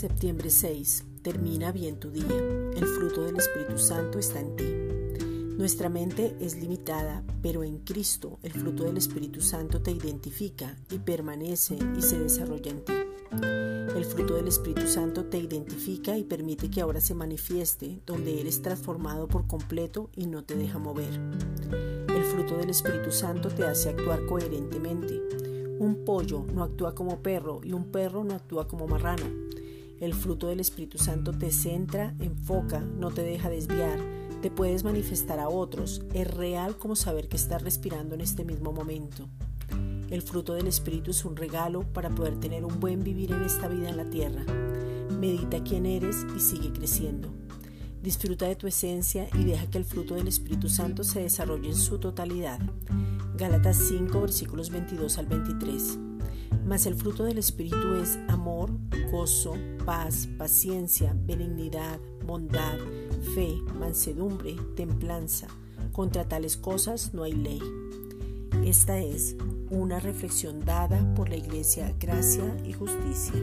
Septiembre 6. Termina bien tu día. El fruto del Espíritu Santo está en ti. Nuestra mente es limitada, pero en Cristo el fruto del Espíritu Santo te identifica y permanece y se desarrolla en ti. El fruto del Espíritu Santo te identifica y permite que ahora se manifieste donde eres transformado por completo y no te deja mover. El fruto del Espíritu Santo te hace actuar coherentemente. Un pollo no actúa como perro y un perro no actúa como marrano. El fruto del Espíritu Santo te centra, enfoca, no te deja desviar, te puedes manifestar a otros. Es real como saber que estás respirando en este mismo momento. El fruto del Espíritu es un regalo para poder tener un buen vivir en esta vida en la tierra. Medita quién eres y sigue creciendo. Disfruta de tu esencia y deja que el fruto del Espíritu Santo se desarrolle en su totalidad. Gálatas 5 versículos 22 al 23. Mas el fruto del Espíritu es amor, gozo, paz, paciencia, benignidad, bondad, fe, mansedumbre, templanza. Contra tales cosas no hay ley. Esta es una reflexión dada por la Iglesia Gracia y Justicia.